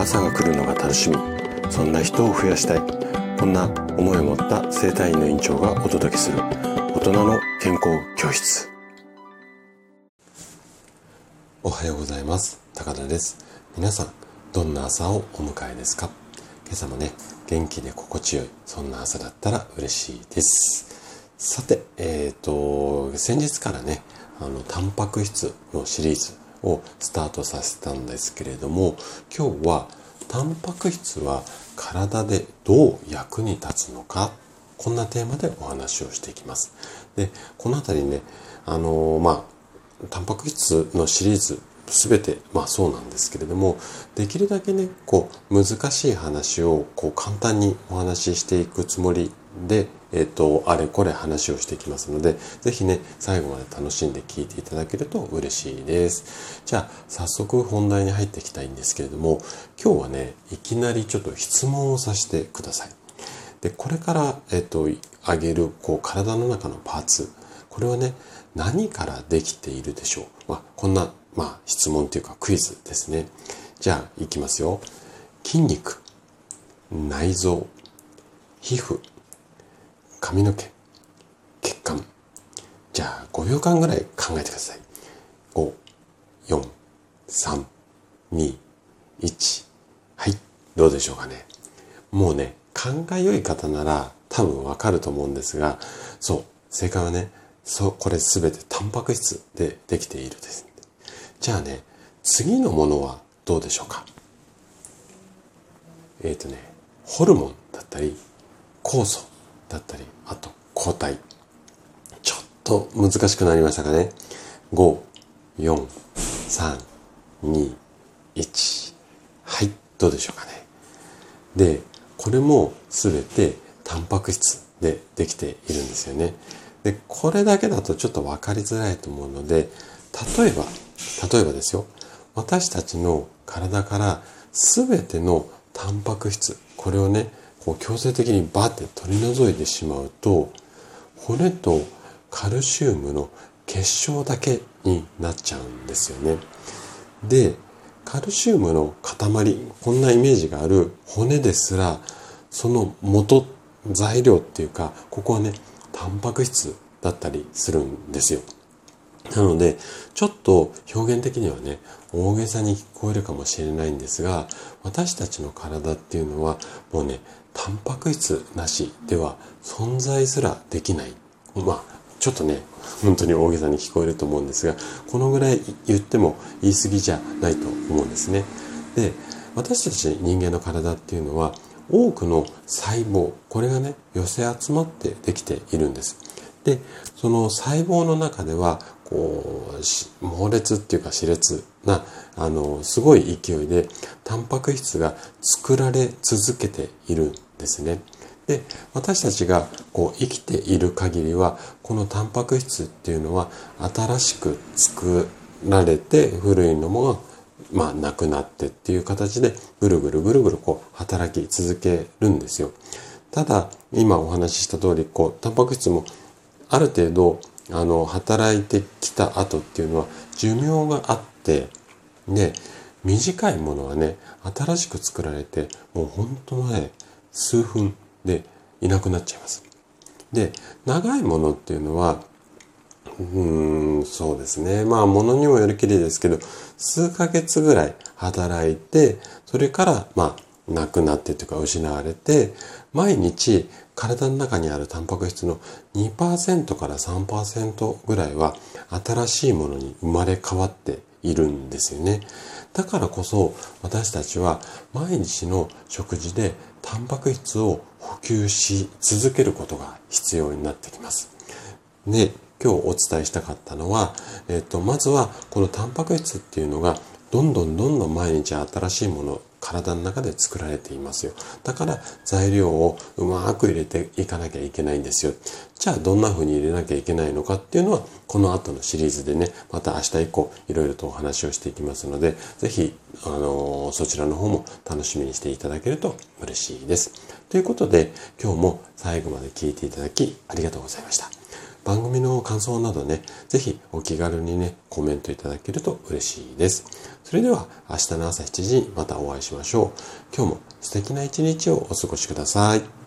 朝が来るのが楽しみ。そんな人を増やしたい。こんな思いを持った生体院の院長がお届けする。大人の健康教室。おはようございます。高田です。皆さんどんな朝をお迎えですか？今朝もね元気で心地よいそんな朝だったら嬉しいです。さてえっ、ー、と先日からねあのタンパク質のシリーズをスタートさせたんですけれども今日はタンパク質は体でどう役に立つのかこんなテーマでお話をしていきます。で、この辺りね、あのー、まあ、タンパク質のシリーズ全て、まあそうなんですけれども、できるだけね、こう、難しい話を、こう、簡単にお話ししていくつもりで、えっ、と、あれこれ話をしていきますので、ぜひね、最後まで楽しんで聞いていただけると嬉しいです。じゃあ、早速本題に入っていきたいんですけれども、今日はね、いきなりちょっと質問をさせてください。で、これから、えっ、と、上げる、こう、体の中のパーツ、これはね、何からできているでしょう。まあ、こんな、まあ、質問というかクイズですね。じゃあ、いきますよ。筋肉、内臓、皮膚、髪の毛、血管。じゃあ5秒間ぐらい考えてください。5、4、3、2、1。はい。どうでしょうかね。もうね、勘が良い方なら多分わかると思うんですが、そう、正解はね、そう、これすべてタンパク質でできているです。じゃあね、次のものはどうでしょうか。えっ、ー、とね、ホルモンだったり、酵素だったり、あと抗体。ちょっと難しくなりましたかね。5、4、3、2、1。はい、どうでしょうかね。で、これも全てタンパク質でできているんですよね。で、これだけだとちょっと分かりづらいと思うので、例えば、例えばですよ。私たちの体から全てのタンパク質、これをね、こう強制的にバッて取り除いてしまうと骨とカルシウムの結晶だけになっちゃうんですよね。でカルシウムの塊こんなイメージがある骨ですらその元材料っていうかここはねタンパク質だったりするんですよ。なので、ちょっと表現的にはね、大げさに聞こえるかもしれないんですが、私たちの体っていうのはもうね、タンパク質なしでは存在すらできない。まあ、ちょっとね、本当に大げさに聞こえると思うんですが、このぐらい言っても言い過ぎじゃないと思うんですね。で、私たち人間の体っていうのは、多くの細胞、これがね、寄せ集まってできているんです。で、その細胞の中では、こう、猛烈っていうか熾烈な、あの、すごい勢いで、タンパク質が作られ続けているんですね。で、私たちがこう生きている限りは、このタンパク質っていうのは新しく作られて古いのもまあなくなってっていう形でぐるぐるぐるぐるこう働き続けるんですよ。ただ今お話しした通りこうタンパク質もある程度あの働いてきた後っていうのは寿命があってで短いものはね新しく作られてもう本当のね数分でいなくなっちゃいます。で長いものっていうのはうんそうですねまあものにもよるきりですけど数ヶ月ぐらい働いてそれからまあなくなってというか失われて毎日体の中にあるタンパク質の2%から3%ぐらいは新しいものに生まれ変わっているんですよね。だからこそ私たちは毎日の食事でタンパク質を補給し続けることが必要になってきます。で、今日お伝えしたかったのは、えっと、まずはこのタンパク質っていうのがどんどんどんどん毎日新しいもの体の中で作られていますよ。だから材料をうまく入れていかなきゃいけないんですよ。じゃあどんな風に入れなきゃいけないのかっていうのはこの後のシリーズでね、また明日以降いろいろとお話をしていきますので、ぜひ、あのー、そちらの方も楽しみにしていただけると嬉しいです。ということで今日も最後まで聞いていただきありがとうございました。番組の感想などね、ぜひお気軽にね、コメントいただけると嬉しいです。それでは明日の朝7時にまたお会いしましょう。今日も素敵な一日をお過ごしください。